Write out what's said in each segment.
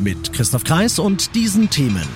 Mit Christoph Kreis und diesen Themen.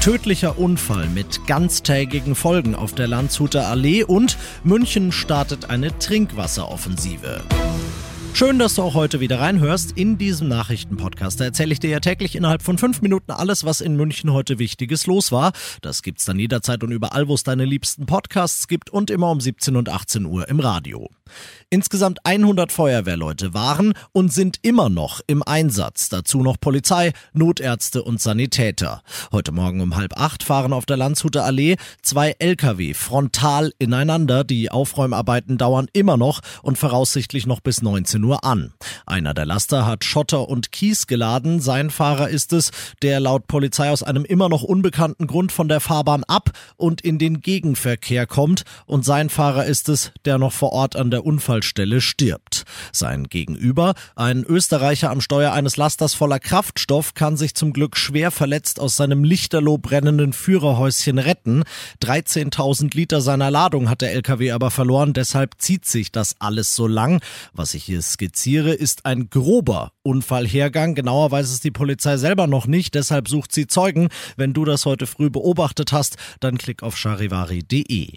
Tödlicher Unfall mit ganztägigen Folgen auf der Landshuter Allee und München startet eine Trinkwasseroffensive. Schön, dass du auch heute wieder reinhörst in diesem Nachrichtenpodcast. Erzähle ich dir ja täglich innerhalb von fünf Minuten alles, was in München heute Wichtiges los war. Das gibt's dann jederzeit und überall, wo es deine liebsten Podcasts gibt und immer um 17 und 18 Uhr im Radio. Insgesamt 100 Feuerwehrleute waren und sind immer noch im Einsatz. Dazu noch Polizei, Notärzte und Sanitäter. Heute Morgen um halb acht fahren auf der Landshuter Allee zwei Lkw frontal ineinander. Die Aufräumarbeiten dauern immer noch und voraussichtlich noch bis 19 Uhr an. Einer der Laster hat Schotter und Kies geladen. Sein Fahrer ist es, der laut Polizei aus einem immer noch unbekannten Grund von der Fahrbahn ab und in den Gegenverkehr kommt. Und sein Fahrer ist es, der noch vor Ort an der Unfallstelle stirbt. Sein Gegenüber, ein Österreicher am Steuer eines Lasters voller Kraftstoff, kann sich zum Glück schwer verletzt aus seinem lichterloh brennenden Führerhäuschen retten. 13.000 Liter seiner Ladung hat der LKW aber verloren, deshalb zieht sich das alles so lang. Was ich hier skizziere, ist ein grober Unfallhergang. Genauer weiß es die Polizei selber noch nicht, deshalb sucht sie Zeugen. Wenn du das heute früh beobachtet hast, dann klick auf charivari.de.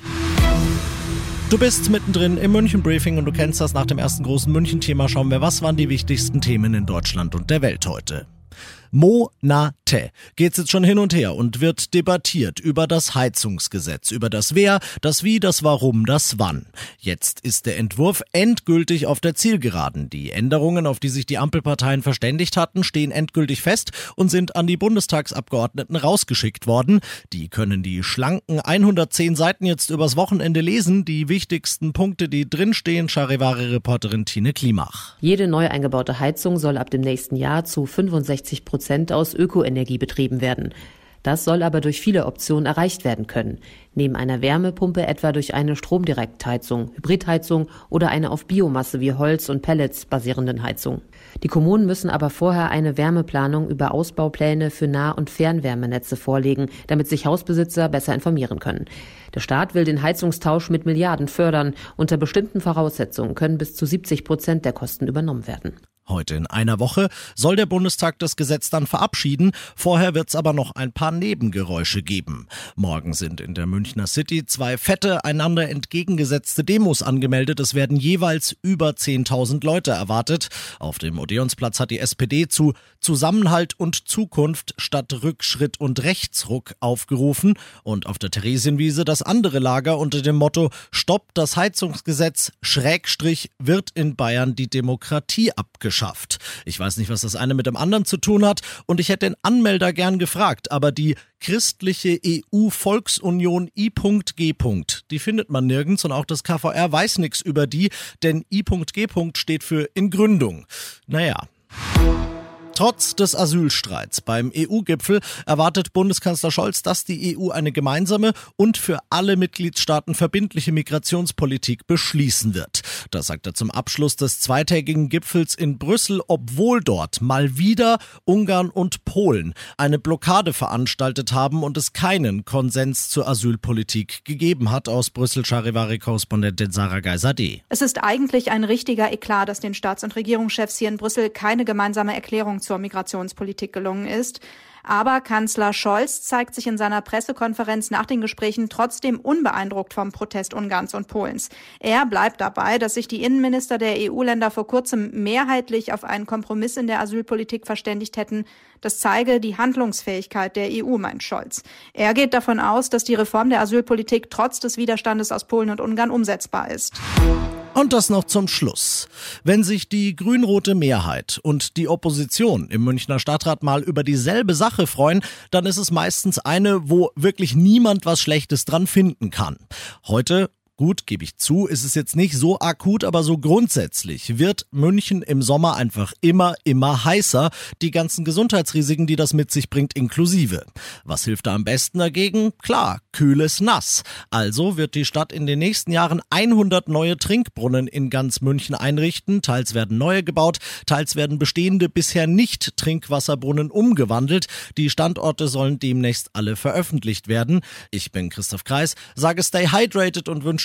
Du bist mittendrin im München Briefing und du kennst das nach dem ersten großen München Thema. Schauen wir, was waren die wichtigsten Themen in Deutschland und der Welt heute. Monate geht's jetzt schon hin und her und wird debattiert über das Heizungsgesetz, über das Wer, das Wie, das Warum, das Wann. Jetzt ist der Entwurf endgültig auf der Zielgeraden. Die Änderungen, auf die sich die Ampelparteien verständigt hatten, stehen endgültig fest und sind an die Bundestagsabgeordneten rausgeschickt worden. Die können die schlanken 110 Seiten jetzt übers Wochenende lesen. Die wichtigsten Punkte, die drinstehen, Charivari-Reporterin Tine Klimach. Jede neu eingebaute Heizung soll ab dem nächsten Jahr zu 65 Prozent aus Ökoenergie betrieben werden. Das soll aber durch viele Optionen erreicht werden können. Neben einer Wärmepumpe etwa durch eine Stromdirektheizung, Hybridheizung oder eine auf Biomasse wie Holz und Pellets basierenden Heizung. Die Kommunen müssen aber vorher eine Wärmeplanung über Ausbaupläne für Nah- und Fernwärmenetze vorlegen, damit sich Hausbesitzer besser informieren können. Der Staat will den Heizungstausch mit Milliarden fördern. Unter bestimmten Voraussetzungen können bis zu 70 Prozent der Kosten übernommen werden. Heute in einer Woche soll der Bundestag das Gesetz dann verabschieden. Vorher wird es aber noch ein paar Nebengeräusche geben. Morgen sind in der Münchner City zwei fette, einander entgegengesetzte Demos angemeldet. Es werden jeweils über 10.000 Leute erwartet. Auf dem Odeonsplatz hat die SPD zu Zusammenhalt und Zukunft statt Rückschritt und Rechtsruck aufgerufen und auf der Theresienwiese das andere Lager unter dem Motto Stopp das Heizungsgesetz Schrägstrich wird in Bayern die Demokratie abgeschafft geschafft. Ich weiß nicht, was das eine mit dem anderen zu tun hat und ich hätte den Anmelder gern gefragt, aber die christliche EU-Volksunion I.G. Die findet man nirgends und auch das KVR weiß nichts über die, denn I.G. steht für in Gründung. Naja. Trotz des Asylstreits beim EU-Gipfel erwartet Bundeskanzler Scholz, dass die EU eine gemeinsame und für alle Mitgliedstaaten verbindliche Migrationspolitik beschließen wird. Das sagt er zum Abschluss des zweitägigen Gipfels in Brüssel, obwohl dort mal wieder Ungarn und Polen eine Blockade veranstaltet haben und es keinen Konsens zur Asylpolitik gegeben hat. Aus Brüssel Charivari-Korrespondentin Sarah Geiser-D. Es ist eigentlich ein richtiger Eklat, dass den Staats- und Regierungschefs hier in Brüssel keine gemeinsame Erklärung zur Migrationspolitik gelungen ist. Aber Kanzler Scholz zeigt sich in seiner Pressekonferenz nach den Gesprächen trotzdem unbeeindruckt vom Protest Ungarns und Polens. Er bleibt dabei, dass sich die Innenminister der EU-Länder vor kurzem mehrheitlich auf einen Kompromiss in der Asylpolitik verständigt hätten. Das zeige die Handlungsfähigkeit der EU, meint Scholz. Er geht davon aus, dass die Reform der Asylpolitik trotz des Widerstandes aus Polen und Ungarn umsetzbar ist. Und das noch zum Schluss. Wenn sich die grün-rote Mehrheit und die Opposition im Münchner Stadtrat mal über dieselbe Sache freuen, dann ist es meistens eine, wo wirklich niemand was Schlechtes dran finden kann. Heute Gut, gebe ich zu, ist es jetzt nicht so akut, aber so grundsätzlich wird München im Sommer einfach immer, immer heißer, die ganzen Gesundheitsrisiken, die das mit sich bringt, inklusive. Was hilft da am besten dagegen? Klar, kühles Nass. Also wird die Stadt in den nächsten Jahren 100 neue Trinkbrunnen in ganz München einrichten, teils werden neue gebaut, teils werden bestehende bisher nicht Trinkwasserbrunnen umgewandelt. Die Standorte sollen demnächst alle veröffentlicht werden. Ich bin Christoph Kreis, sage stay hydrated und wünsche